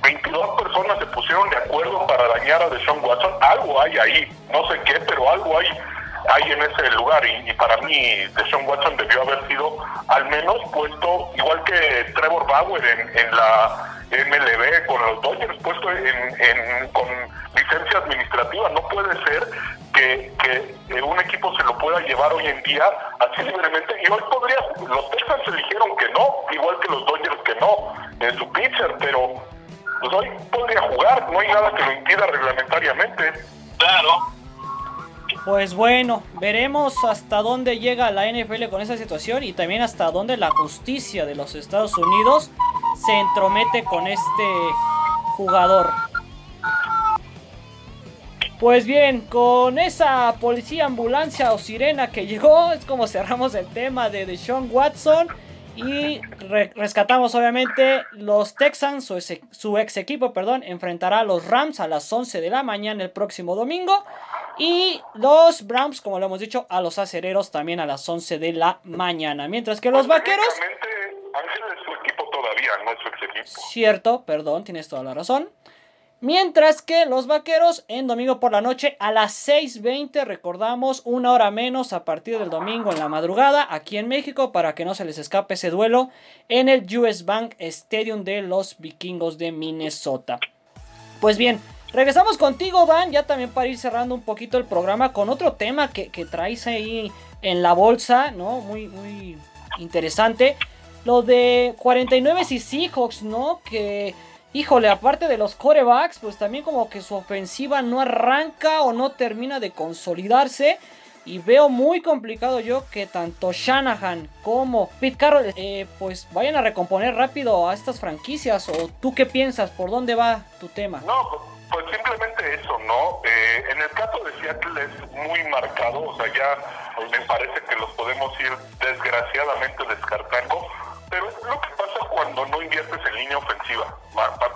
Speaker 2: 22 personas se pusieron de acuerdo para dañar a Deshaun Watson, algo hay ahí, no sé qué, pero algo hay hay en ese lugar. Y, y para mí Deshaun Watson debió haber sido al menos puesto igual que Trevor Bauer en, en la MLB con los Dodgers puesto en, en, con licencia administrativa. No puede ser que, que, un equipo se lo pueda llevar hoy en día así libremente. Y hoy podría los Texans se dijeron que no igual que los Dodgers que no en su pitcher pero pues hoy podría jugar no hay nada que lo impida reglamentariamente
Speaker 4: Claro.
Speaker 1: Pues bueno, veremos hasta dónde llega la NFL con esa situación y también hasta dónde la justicia de los Estados Unidos se entromete con este jugador. Pues bien, con esa policía, ambulancia o sirena que llegó, es como cerramos el tema de Deshaun Watson. Y re rescatamos obviamente los Texans, su ex, su ex, equipo, perdón, enfrentará a los Rams a las 11 de la mañana el próximo domingo. Y los Browns, como lo hemos dicho, a los acereros también a las 11 de la mañana. Mientras que los vaqueros...
Speaker 2: Ángel es su equipo todavía, no es su ex equipo.
Speaker 1: Cierto, perdón, tienes toda la razón. Mientras que los vaqueros en domingo por la noche a las 6.20, recordamos, una hora menos a partir del domingo en la madrugada aquí en México para que no se les escape ese duelo en el US Bank Stadium de los vikingos de Minnesota. Pues bien, regresamos contigo Dan, ya también para ir cerrando un poquito el programa con otro tema que, que traes ahí en la bolsa, ¿no? Muy, muy interesante. Lo de 49 y Seahawks, ¿no? Que híjole, aparte de los corebacks, pues también como que su ofensiva no arranca o no termina de consolidarse. Y veo muy complicado yo que tanto Shanahan como Pete Carroll eh, pues vayan a recomponer rápido a estas franquicias. ¿O tú qué piensas? ¿Por dónde va tu tema?
Speaker 2: No, pues simplemente eso, ¿no? Eh, en el caso de Seattle es muy marcado, o sea, ya me parece que los podemos ir desgraciadamente descartando pero es lo que pasa cuando no inviertes en línea ofensiva,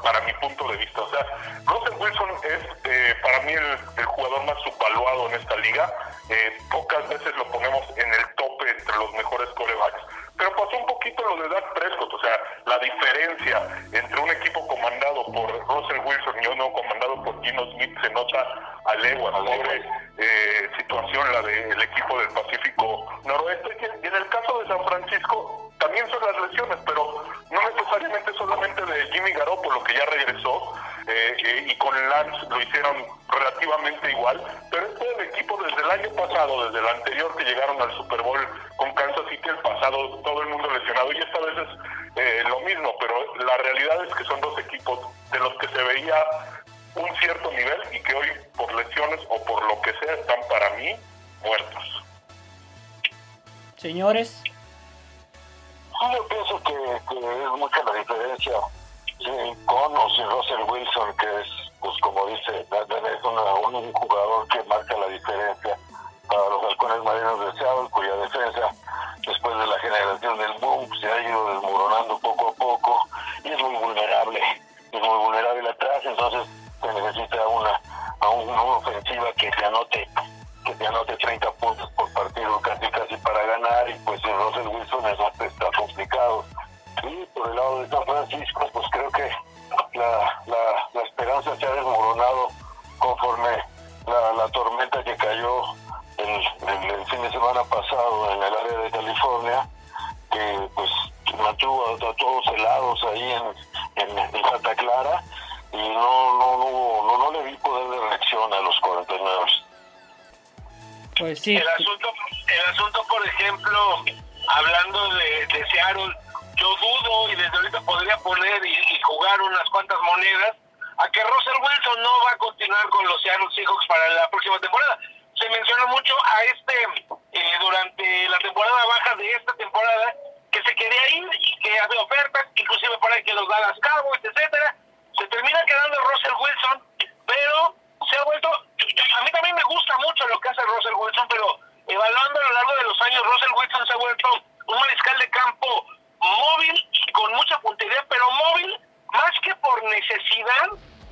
Speaker 2: para, mi punto de vista. O sea, Russell Wilson es eh, para mí el, el, jugador más subvaluado en esta liga. Eh, pocas veces lo ponemos en el tope entre los mejores corebacks. Pero pasó un poquito lo de Dak Prescott, o sea, la diferencia entre un equipo comandado por Russell Wilson y uno comandado por Gino Smith se nota a legua, pobre eh, situación la del equipo del Pacífico Noroeste. Y en el caso de San Francisco, también son las lesiones, pero no necesariamente solamente de Jimmy Garoppolo, que ya regresó, eh, eh, y con Lance lo hicieron relativamente igual, pero este es el equipo desde el año pasado, desde el anterior que llegaron al Super Bowl con Kansas City, el pasado todo el mundo lesionado, y esta vez es eh, lo mismo, pero la realidad es que son dos equipos de los que se veía un cierto nivel y que hoy por lesiones o por lo que sea están para mí muertos.
Speaker 1: Señores.
Speaker 3: Sí, yo pienso que, que es mucha la diferencia sí, con o sin Russell Wilson, que es pues como dice, es un jugador que marca la diferencia para los halcones marinos de Seattle, cuya defensa, después de la generación del boom, se ha ido desmoronando poco a poco y es muy vulnerable, es muy vulnerable atrás, entonces se necesita una, a una ofensiva que se anote que te anote 30 puntos por partido casi casi para ganar y pues el Russell Wilson eso está complicado. Y por el lado de San Francisco, pues creo que la, la, esperanza se ha desmoronado conforme la, la tormenta que cayó el, el, fin de semana pasado en el área de California, que pues mantuvo a, todos helados ahí en, en, Santa Clara y no, no, no, no, no le vi poder de reacción a los 49.
Speaker 1: Pues sí.
Speaker 4: El asunto, el asunto por ejemplo, hablando de, de Seattle, yo dudo y desde ahorita podría poner y, jugar unas cuantas monedas a que Russell Wilson no va a continuar con los Seattle Seahawks para la próxima temporada. Se menciona mucho a este eh, durante la temporada baja de esta temporada que se quería ir y que había ofertas, inclusive para que los Dallas Cowboys, etcétera. Se termina quedando Russell Wilson, pero se ha vuelto a mí también me gusta mucho lo que hace Russell Wilson, pero evaluando a lo largo de los años, Russell Wilson se ha vuelto un mariscal de campo móvil y con mucha puntería, pero móvil más que por necesidad,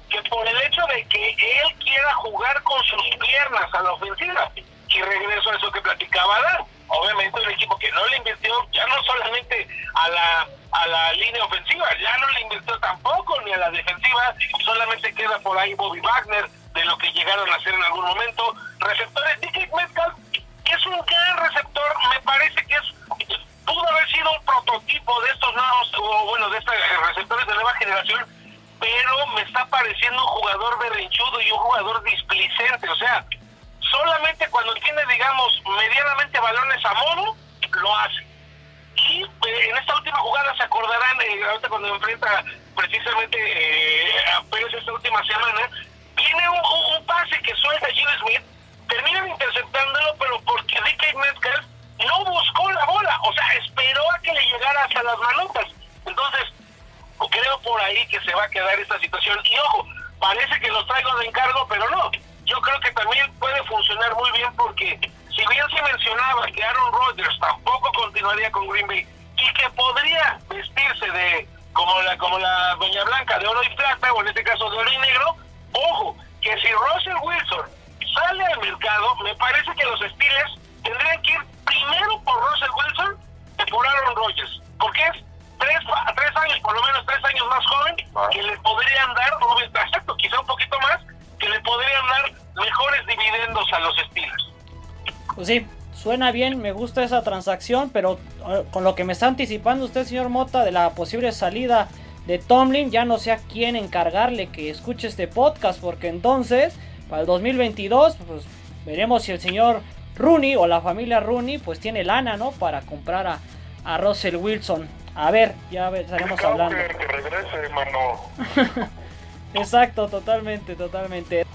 Speaker 4: que por el hecho de que él quiera jugar con sus piernas a la ofensiva. Y regreso a eso que platicaba Dan. Obviamente un equipo que no le invirtió ya no solamente a la a la línea ofensiva, ya no le invirtió tampoco ni a la defensiva, solamente queda por ahí Bobby Wagner, de lo que
Speaker 1: suena bien, me gusta esa transacción, pero eh, con lo que me está anticipando usted, señor Mota, de la posible salida de Tomlin, ya no sé a quién encargarle que escuche este podcast, porque entonces, para el 2022, pues veremos si el señor Rooney o la familia Rooney, pues tiene lana, ¿no? Para comprar a, a Russell Wilson. A ver, ya estaremos hablando.
Speaker 2: Que regrese, mano. (laughs)
Speaker 1: Exacto, totalmente, totalmente.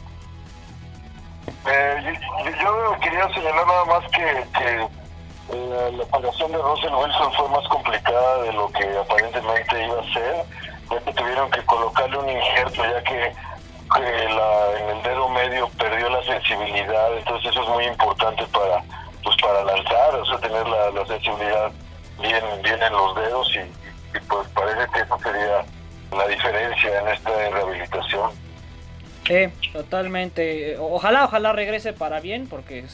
Speaker 3: Eh, yo, quería señalar nada más que, que eh, la operación de Russell Wilson fue más complicada de lo que aparentemente iba a ser, ya que tuvieron que colocarle un injerto, ya que la, en el dedo medio perdió la sensibilidad, entonces eso es muy importante para pues para lanzar, o sea, tener la, sensibilidad bien, bien en los dedos y, pues parece que eso sería la diferencia en esta rehabilitación.
Speaker 1: Sí, totalmente. Ojalá, ojalá regrese para bien, porque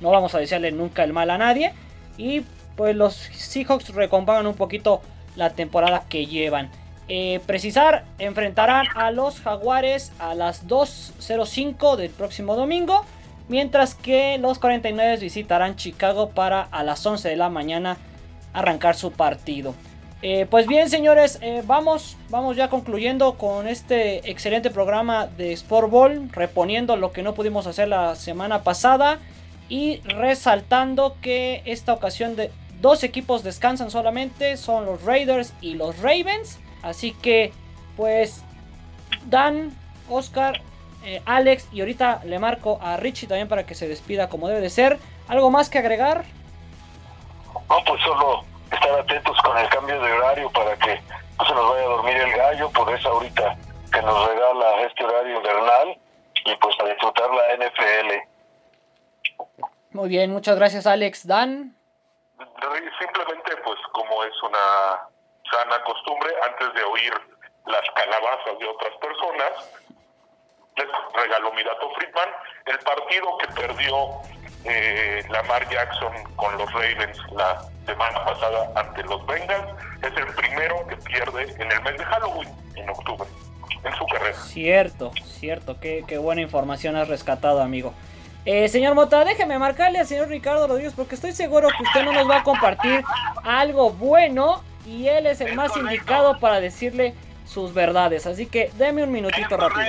Speaker 1: no vamos a desearle nunca el mal a nadie. Y pues los Seahawks recompongan un poquito la temporada que llevan. Eh, precisar, enfrentarán a los Jaguares a las 2.05 del próximo domingo. Mientras que los 49 visitarán Chicago para a las 11 de la mañana arrancar su partido. Eh, pues bien, señores, eh, vamos, vamos ya concluyendo con este excelente programa de Sport Ball, reponiendo lo que no pudimos hacer la semana pasada y resaltando que esta ocasión de dos equipos descansan solamente, son los Raiders y los Ravens. Así que pues Dan, Oscar, eh, Alex y ahorita le marco a Richie también para que se despida como debe de ser. ¿Algo más que agregar?
Speaker 3: No, pues solo estar atentos con el cambio de horario para que no se nos vaya a dormir el gallo, por eso ahorita que nos regala este horario invernal y pues a disfrutar la NFL.
Speaker 1: Muy bien, muchas gracias Alex. Dan.
Speaker 2: Simplemente pues como es una sana costumbre, antes de oír las calabazas de otras personas, les regaló mi dato Friedman, el partido que perdió eh, Lamar Jackson con los Ravens la semana pasada ante los Bengals es el primero que pierde en el mes de Halloween, en octubre, en su carrera.
Speaker 1: Cierto, cierto, qué, qué buena información has rescatado, amigo. Eh, señor Mota, déjeme marcarle al señor Ricardo Rodríguez porque estoy seguro que usted no nos va a compartir algo bueno y él es el más indicado para decirle sus verdades. Así que deme un minutito rápido.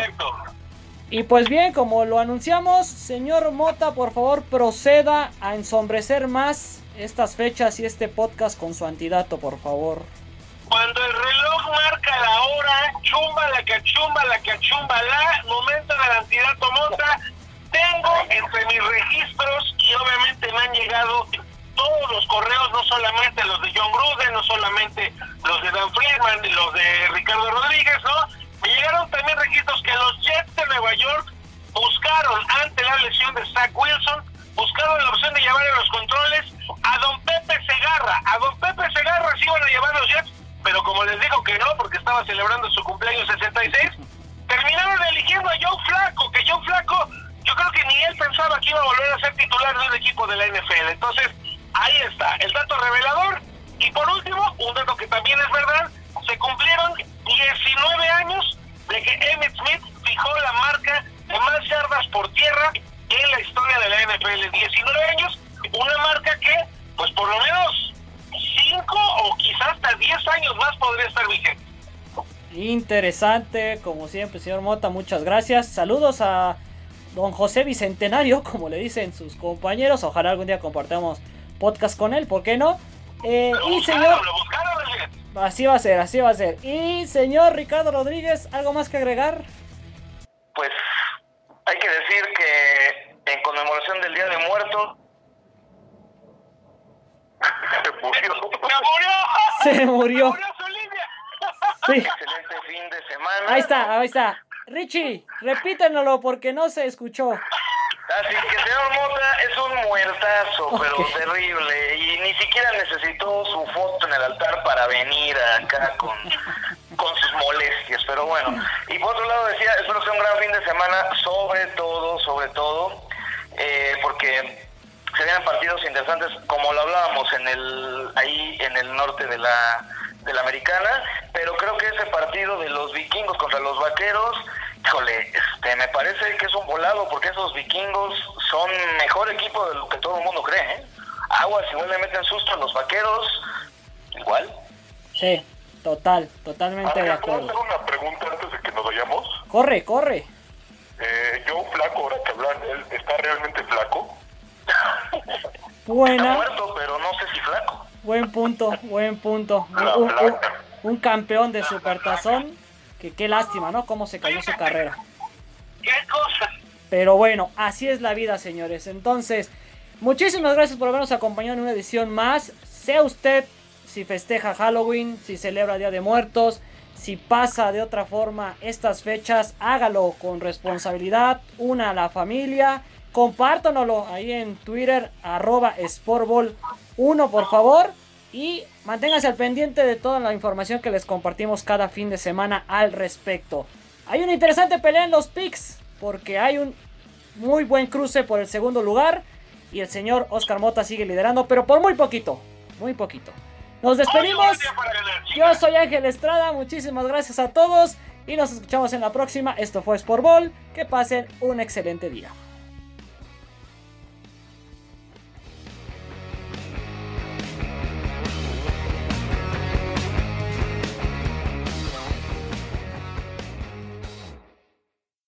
Speaker 1: Y pues bien, como lo anunciamos, señor Mota, por favor proceda a ensombrecer más estas fechas y este podcast con su antidato, por favor.
Speaker 4: Cuando el reloj marca la hora, chumba la cachumba, la cachumba la, momento del antidato Mota, tengo entre mis registros y obviamente me han llegado todos los correos, no solamente los de John Gruden, no solamente los de Dan Friedman los de Ricardo Rodríguez, ¿no? Me llegaron también registros que los Jets de Nueva York buscaron ante la lesión de Zach Wilson, buscaron la opción de llevar a los controles a don Pepe Segarra. A don Pepe Segarra sí iban a llevar los Jets, pero como les digo que no, porque estaba celebrando su cumpleaños 66, terminaron eligiendo a Joe Flaco, que Joe Flaco yo creo que ni él pensaba que iba a volver a ser titular de un equipo de la NFL. Entonces, ahí está, el dato revelador. Y por último, un dato que también es verdad, se cumplieron 19 años de que Emmett Smith fijó la marca de más yardas por tierra en la historia de la NFL. 19 años, una marca que, pues por lo menos 5 o quizás hasta 10 años más podría estar vigente.
Speaker 1: Interesante, como siempre, señor Mota, muchas gracias. Saludos a don José Bicentenario, (laughs) como le dicen sus compañeros. Ojalá algún día compartamos podcast con él, ¿por qué no? Eh, y señor... Así va a ser, así va a ser. Y señor Ricardo Rodríguez, ¿algo más que agregar?
Speaker 5: Pues hay que decir que en conmemoración del Día de Muertos... (laughs)
Speaker 2: Se murió.
Speaker 1: Se murió. (laughs) Sí.
Speaker 5: Excelente fin de semana.
Speaker 1: Ahí está, ahí está. Richie, repítenlo porque no se escuchó.
Speaker 5: Así que señor Mota es un muertazo, pero terrible. Y ni siquiera necesitó su foto en el altar para venir acá con, con sus molestias. Pero bueno. Y por otro lado decía, espero que sea un gran fin de semana, sobre todo, sobre todo, eh, porque se vienen partidos interesantes, como lo hablábamos en el ahí en el norte de la de la americana, pero creo que ese partido de los vikingos contra los vaqueros, híjole, este, me parece que es un volado porque esos vikingos son mejor equipo de lo que todo el mundo cree. ¿eh? Aguas, igual le meten susto a los vaqueros, igual.
Speaker 1: Sí, total, totalmente de
Speaker 2: ¿puedo
Speaker 1: acuerdo.
Speaker 2: hacer una pregunta antes de que nos vayamos?
Speaker 1: Corre, corre.
Speaker 2: Eh, yo flaco, ahora que hablan, ¿él está realmente flaco?
Speaker 5: Está
Speaker 1: Buena,
Speaker 5: muerto, pero no sé si flaco.
Speaker 1: buen punto, buen punto. Un, un- un campeón de supertazón. Que qué lástima, ¿no? Cómo se cayó su carrera.
Speaker 4: ¿Qué cosa?
Speaker 1: Pero bueno, así es la vida, señores. Entonces, muchísimas gracias por habernos acompañado en una edición más. Sea usted si festeja Halloween, si celebra Día de Muertos, si pasa de otra forma estas fechas, hágalo con responsabilidad, una a la familia, compártanoslo ahí en Twitter, arroba Sportball1 por favor. Y manténganse al pendiente de toda la información que les compartimos cada fin de semana al respecto. Hay una interesante pelea en los picks, porque hay un muy buen cruce por el segundo lugar. Y el señor Oscar Mota sigue liderando, pero por muy poquito. Muy poquito. Nos despedimos. Yo soy Ángel Estrada. Muchísimas gracias a todos. Y nos escuchamos en la próxima. Esto fue Sport Ball. Que pasen un excelente día.